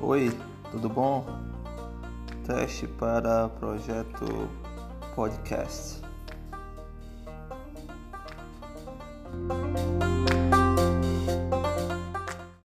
Oi, tudo bom? Teste para projeto podcast.